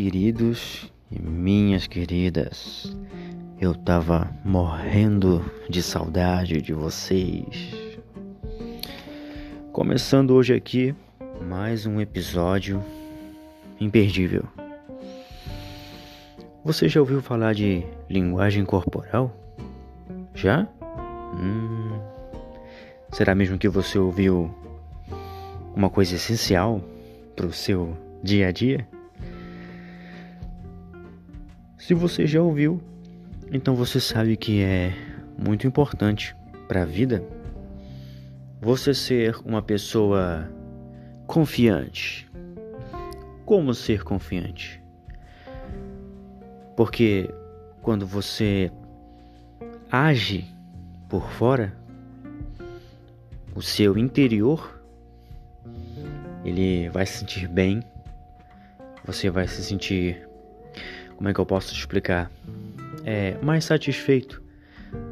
Queridos e minhas queridas, eu tava morrendo de saudade de vocês. Começando hoje aqui mais um episódio imperdível. Você já ouviu falar de linguagem corporal? Já? Hum, será mesmo que você ouviu uma coisa essencial para o seu dia a dia? Se você já ouviu, então você sabe que é muito importante para a vida você ser uma pessoa confiante. Como ser confiante? Porque quando você age por fora, o seu interior ele vai se sentir bem, você vai se sentir como é que eu posso explicar? É mais satisfeito.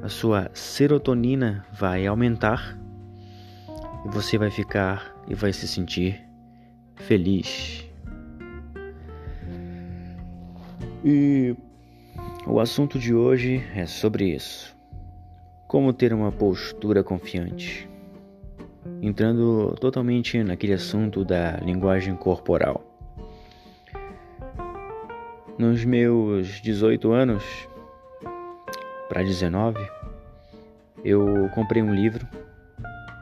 A sua serotonina vai aumentar e você vai ficar e vai se sentir feliz. E o assunto de hoje é sobre isso. Como ter uma postura confiante. Entrando totalmente naquele assunto da linguagem corporal. Nos meus 18 anos para 19, eu comprei um livro,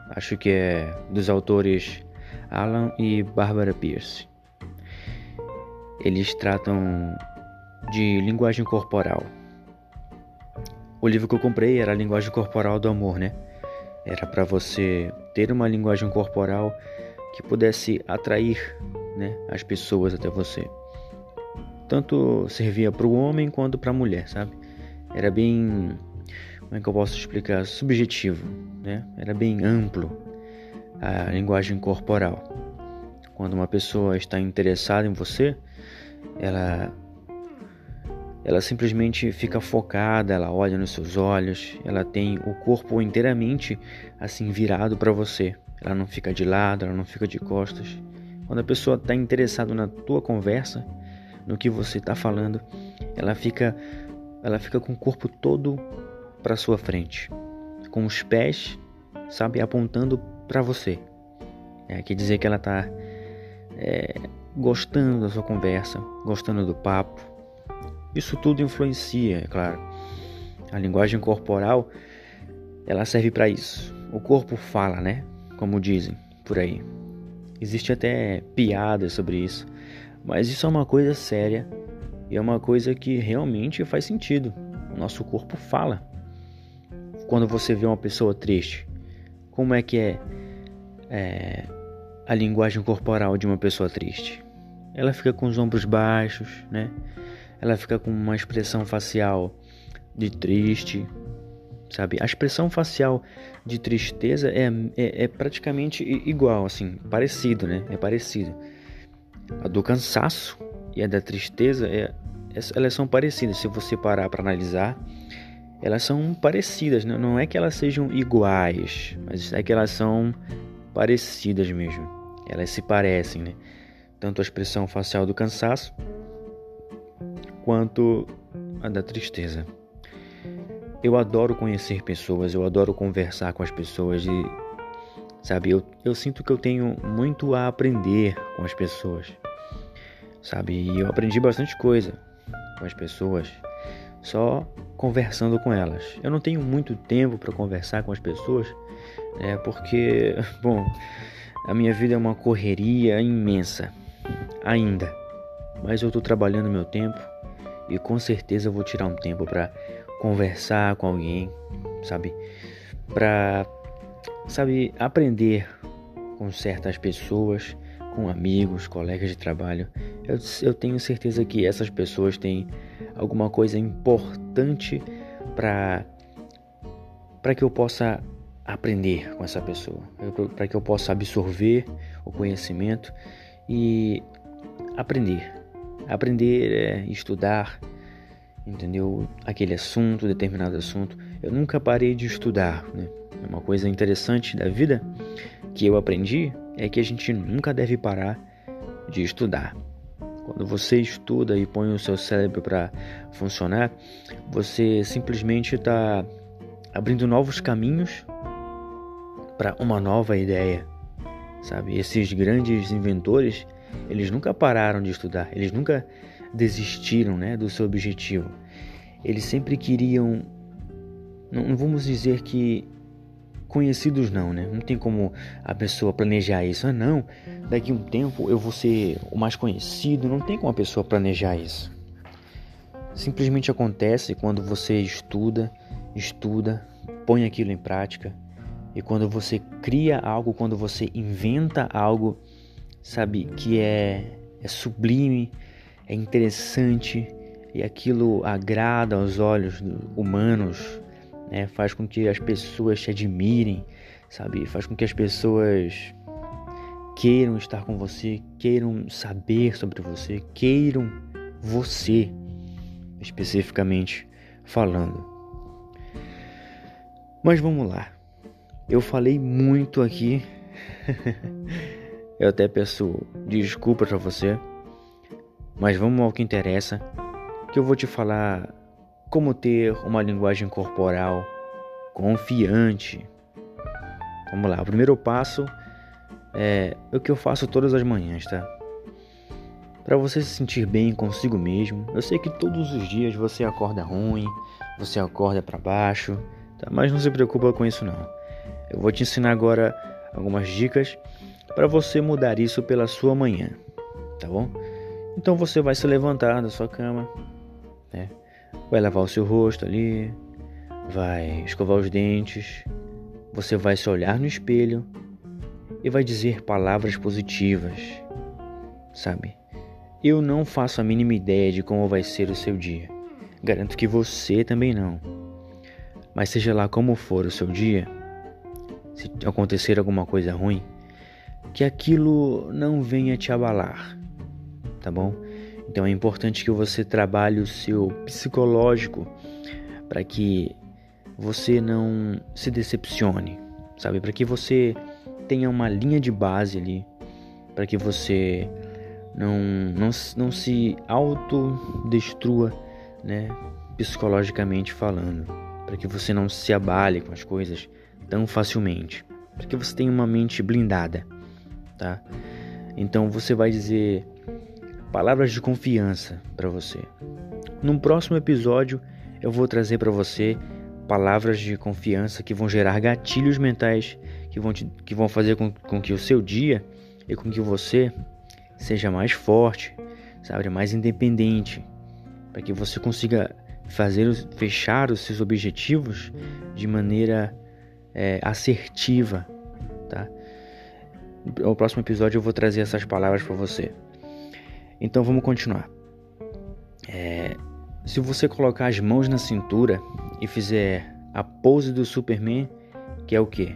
acho que é dos autores Alan e Barbara Pierce. Eles tratam de linguagem corporal. O livro que eu comprei era a linguagem corporal do amor, né? Era para você ter uma linguagem corporal que pudesse atrair, né, as pessoas até você tanto servia para o homem quanto para a mulher, sabe? Era bem, como é que eu posso explicar? Subjetivo, né? Era bem amplo a linguagem corporal. Quando uma pessoa está interessada em você, ela ela simplesmente fica focada, ela olha nos seus olhos, ela tem o corpo inteiramente assim virado para você. Ela não fica de lado, ela não fica de costas. Quando a pessoa está interessada na tua conversa, no que você está falando, ela fica, ela fica com o corpo todo para sua frente, com os pés, sabe, apontando para você. É, quer dizer que ela está é, gostando da sua conversa, gostando do papo. Isso tudo influencia, é claro. A linguagem corporal, ela serve para isso. O corpo fala, né? Como dizem por aí. Existe até piada sobre isso. Mas isso é uma coisa séria e é uma coisa que realmente faz sentido. O nosso corpo fala. Quando você vê uma pessoa triste, como é que é, é a linguagem corporal de uma pessoa triste? Ela fica com os ombros baixos, né? Ela fica com uma expressão facial de triste, sabe? A expressão facial de tristeza é, é, é praticamente igual, assim, parecido, né? É parecido. A do cansaço e a da tristeza, é, elas são parecidas. Se você parar para analisar, elas são parecidas. Né? Não é que elas sejam iguais, mas é que elas são parecidas mesmo. Elas se parecem, né? Tanto a expressão facial do cansaço quanto a da tristeza. Eu adoro conhecer pessoas, eu adoro conversar com as pessoas e sabe? Eu, eu sinto que eu tenho muito a aprender com as pessoas, sabe? E eu aprendi bastante coisa com as pessoas só conversando com elas. Eu não tenho muito tempo para conversar com as pessoas, né? Porque, bom, a minha vida é uma correria imensa ainda, mas eu estou trabalhando meu tempo e com certeza vou tirar um tempo para conversar com alguém, sabe? Para sabe, aprender com certas pessoas, com amigos, colegas de trabalho. Eu, eu tenho certeza que essas pessoas têm alguma coisa importante para para que eu possa aprender com essa pessoa, para que eu possa absorver o conhecimento e aprender, aprender é estudar, entendeu? Aquele assunto, determinado assunto. Eu nunca parei de estudar, né? Uma coisa interessante da vida que eu aprendi é que a gente nunca deve parar de estudar. Quando você estuda e põe o seu cérebro para funcionar, você simplesmente está abrindo novos caminhos para uma nova ideia, sabe? Esses grandes inventores, eles nunca pararam de estudar, eles nunca desistiram, né, do seu objetivo. Eles sempre queriam, não, vamos dizer que conhecidos não, né? Não tem como a pessoa planejar isso. Ah, não, daqui a um tempo eu vou ser o mais conhecido. Não tem como a pessoa planejar isso. Simplesmente acontece quando você estuda, estuda, põe aquilo em prática. E quando você cria algo, quando você inventa algo, sabe, que é, é sublime, é interessante e aquilo agrada aos olhos humanos, né? Faz com que as pessoas te admirem, sabe? Faz com que as pessoas queiram estar com você, queiram saber sobre você, queiram você, especificamente falando. Mas vamos lá. Eu falei muito aqui. Eu até peço desculpas para você. Mas vamos ao que interessa, que eu vou te falar como ter uma linguagem corporal confiante. Vamos lá, o primeiro passo é o que eu faço todas as manhãs, tá? Para você se sentir bem consigo mesmo. Eu sei que todos os dias você acorda ruim, você acorda para baixo, tá? Mas não se preocupa com isso não. Eu vou te ensinar agora algumas dicas para você mudar isso pela sua manhã, tá bom? Então você vai se levantar da sua cama, né? Vai lavar o seu rosto ali, vai escovar os dentes, você vai se olhar no espelho e vai dizer palavras positivas, sabe? Eu não faço a mínima ideia de como vai ser o seu dia. Garanto que você também não. Mas seja lá como for o seu dia, se acontecer alguma coisa ruim, que aquilo não venha te abalar, tá bom? Então é importante que você trabalhe o seu psicológico para que você não se decepcione, sabe? Para que você tenha uma linha de base ali, para que você não, não, não se autodestrua, né? Psicologicamente falando, para que você não se abale com as coisas tão facilmente, para que você tenha uma mente blindada, tá? Então você vai dizer palavras de confiança para você. Num próximo episódio, eu vou trazer para você palavras de confiança que vão gerar gatilhos mentais que vão, te, que vão fazer com, com que o seu dia e com que você seja mais forte, sabe, mais independente, para que você consiga fazer fechar os seus objetivos de maneira é, assertiva, tá? No próximo episódio eu vou trazer essas palavras para você. Então vamos continuar. É, se você colocar as mãos na cintura e fizer a pose do Superman, que é o que?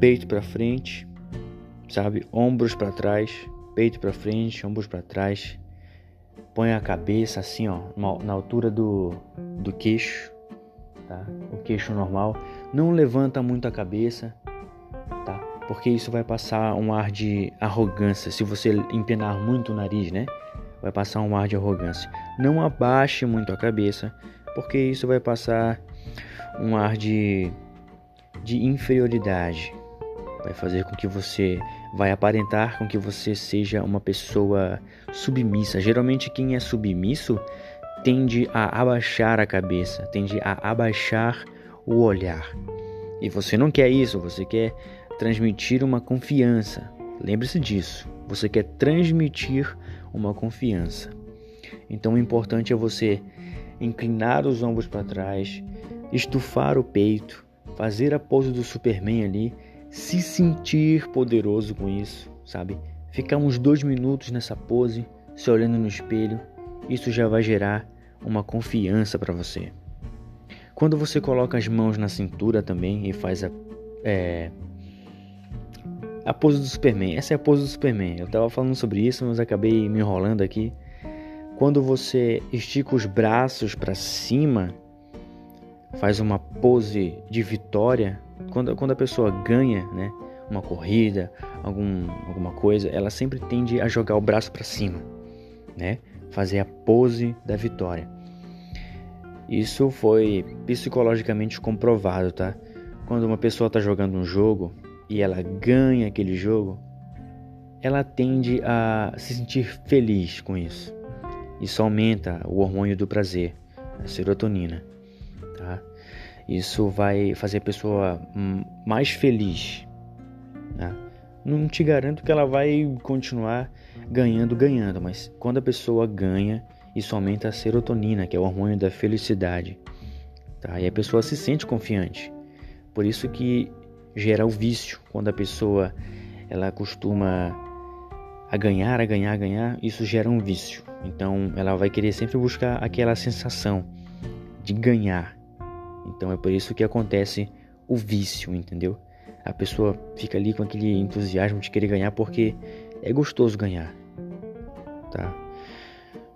Peito para frente, sabe? Ombros para trás, peito para frente, ombros para trás. Põe a cabeça assim, ó, na altura do, do queixo, tá? O queixo normal. Não levanta muito a cabeça, porque isso vai passar um ar de arrogância. Se você empenar muito o nariz, né? Vai passar um ar de arrogância. Não abaixe muito a cabeça, porque isso vai passar um ar de, de inferioridade. Vai fazer com que você vai aparentar com que você seja uma pessoa submissa. Geralmente quem é submisso tende a abaixar a cabeça, tende a abaixar o olhar. E você não quer isso, você quer transmitir uma confiança. Lembre-se disso. Você quer transmitir uma confiança. Então o importante é você inclinar os ombros para trás, estufar o peito, fazer a pose do Superman ali, se sentir poderoso com isso, sabe? Ficar uns dois minutos nessa pose, se olhando no espelho, isso já vai gerar uma confiança para você. Quando você coloca as mãos na cintura também e faz a, é, a pose do Superman. Essa é a pose do Superman. Eu estava falando sobre isso, mas acabei me enrolando aqui. Quando você estica os braços para cima, faz uma pose de vitória. Quando, quando a pessoa ganha, né, uma corrida, algum, alguma coisa, ela sempre tende a jogar o braço para cima. né? Fazer a pose da vitória. Isso foi psicologicamente comprovado, tá? Quando uma pessoa está jogando um jogo e ela ganha aquele jogo, ela tende a se sentir feliz com isso. Isso aumenta o hormônio do prazer, a serotonina, tá? Isso vai fazer a pessoa mais feliz. Né? Não te garanto que ela vai continuar ganhando, ganhando, mas quando a pessoa ganha, isso aumenta a serotonina, que é o hormônio da felicidade. Tá? E a pessoa se sente confiante. Por isso que gera o vício. Quando a pessoa ela costuma a ganhar, a ganhar, a ganhar, isso gera um vício. Então ela vai querer sempre buscar aquela sensação de ganhar. Então é por isso que acontece o vício, entendeu? A pessoa fica ali com aquele entusiasmo de querer ganhar porque é gostoso ganhar, tá?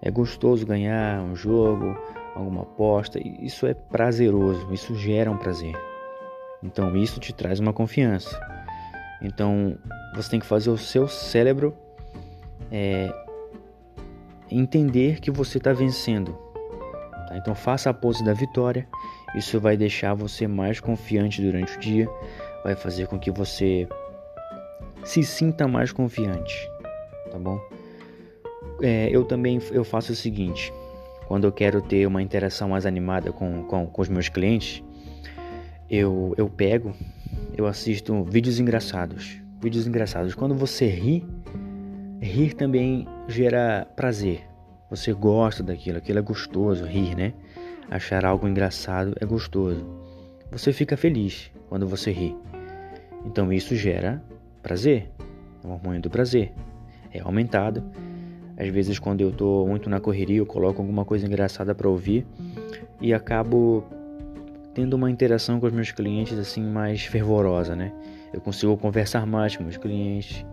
É gostoso ganhar um jogo, alguma aposta, isso é prazeroso, isso gera um prazer. Então isso te traz uma confiança. Então você tem que fazer o seu cérebro é, entender que você está vencendo. Tá? Então faça a pose da vitória. Isso vai deixar você mais confiante durante o dia, vai fazer com que você se sinta mais confiante, tá bom? É, eu também eu faço o seguinte: quando eu quero ter uma interação mais animada com, com, com os meus clientes, eu, eu pego, eu assisto vídeos engraçados. Vídeos engraçados. Quando você ri, rir também gera prazer. Você gosta daquilo, aquilo é gostoso, rir, né? Achar algo engraçado é gostoso. Você fica feliz quando você ri. Então isso gera prazer, é o hormônio do prazer. É aumentado. Às vezes quando eu estou muito na correria, eu coloco alguma coisa engraçada para ouvir e acabo tendo uma interação com os meus clientes assim mais fervorosa, né? Eu consigo conversar mais com meus clientes,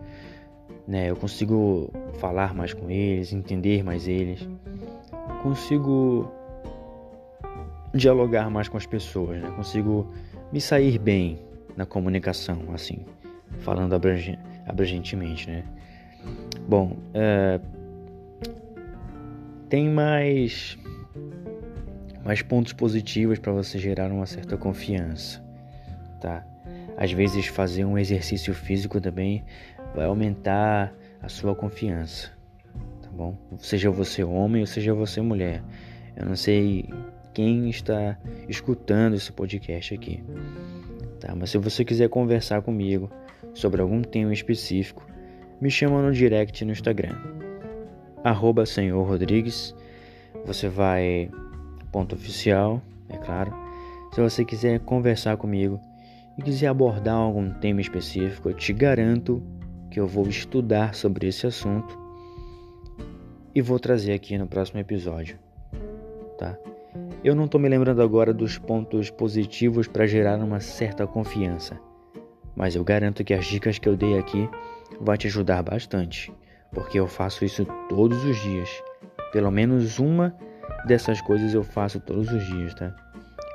né? Eu consigo falar mais com eles, entender mais eles, consigo dialogar mais com as pessoas, né? Consigo me sair bem na comunicação, assim, falando abrangentemente, né? Bom, é, tem mais mais pontos positivos para você gerar uma certa confiança, tá? Às vezes fazer um exercício físico também vai aumentar a sua confiança, tá bom? Seja você homem ou seja você mulher. Eu não sei quem está escutando esse podcast aqui, tá? Mas se você quiser conversar comigo sobre algum tema específico, me chama no direct no Instagram, arroba Senhor Rodrigues. Você vai ponto oficial, é claro. Se você quiser conversar comigo e quiser abordar algum tema específico, eu te garanto que eu vou estudar sobre esse assunto e vou trazer aqui no próximo episódio, tá? Eu não estou me lembrando agora dos pontos positivos para gerar uma certa confiança, mas eu garanto que as dicas que eu dei aqui vão te ajudar bastante, porque eu faço isso todos os dias. Pelo menos uma dessas coisas eu faço todos os dias, tá?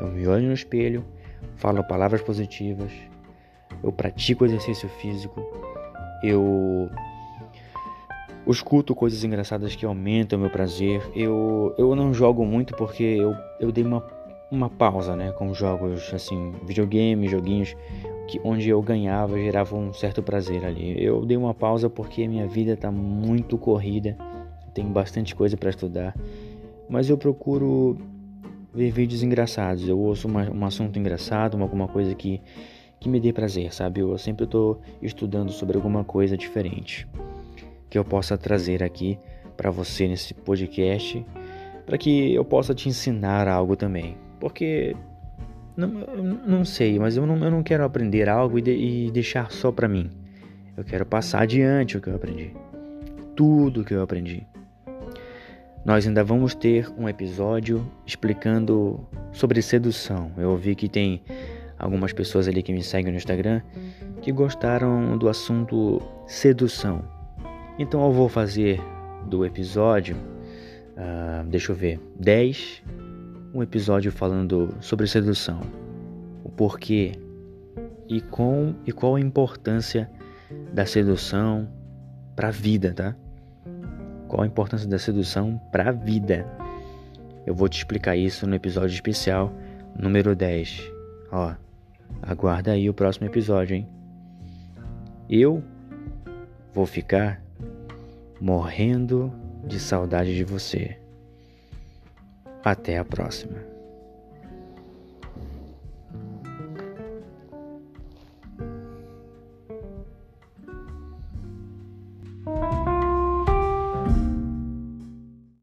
Eu me olho no espelho, falo palavras positivas, eu pratico exercício físico, eu escuto coisas engraçadas que aumentam o meu prazer. Eu, eu não jogo muito porque eu, eu dei uma, uma pausa, né? Com jogos assim, videogame, joguinhos que onde eu ganhava gerava um certo prazer ali. Eu dei uma pausa porque minha vida tá muito corrida, tenho bastante coisa para estudar mas eu procuro ver vídeos engraçados. Eu ouço uma, um assunto engraçado, alguma coisa que, que me dê prazer, sabe? Eu sempre estou estudando sobre alguma coisa diferente que eu possa trazer aqui para você nesse podcast, para que eu possa te ensinar algo também. Porque não, não sei, mas eu não, eu não quero aprender algo e, de, e deixar só para mim. Eu quero passar adiante o que eu aprendi. Tudo que eu aprendi. Nós ainda vamos ter um episódio explicando sobre sedução. Eu ouvi que tem algumas pessoas ali que me seguem no Instagram que gostaram do assunto sedução. Então eu vou fazer do episódio, uh, deixa eu ver, 10, um episódio falando sobre sedução, o porquê e, com, e qual a importância da sedução para a vida, tá? Qual a importância da sedução para a vida. Eu vou te explicar isso no episódio especial número 10. Ó, aguarda aí o próximo episódio, hein? Eu vou ficar morrendo de saudade de você. Até a próxima.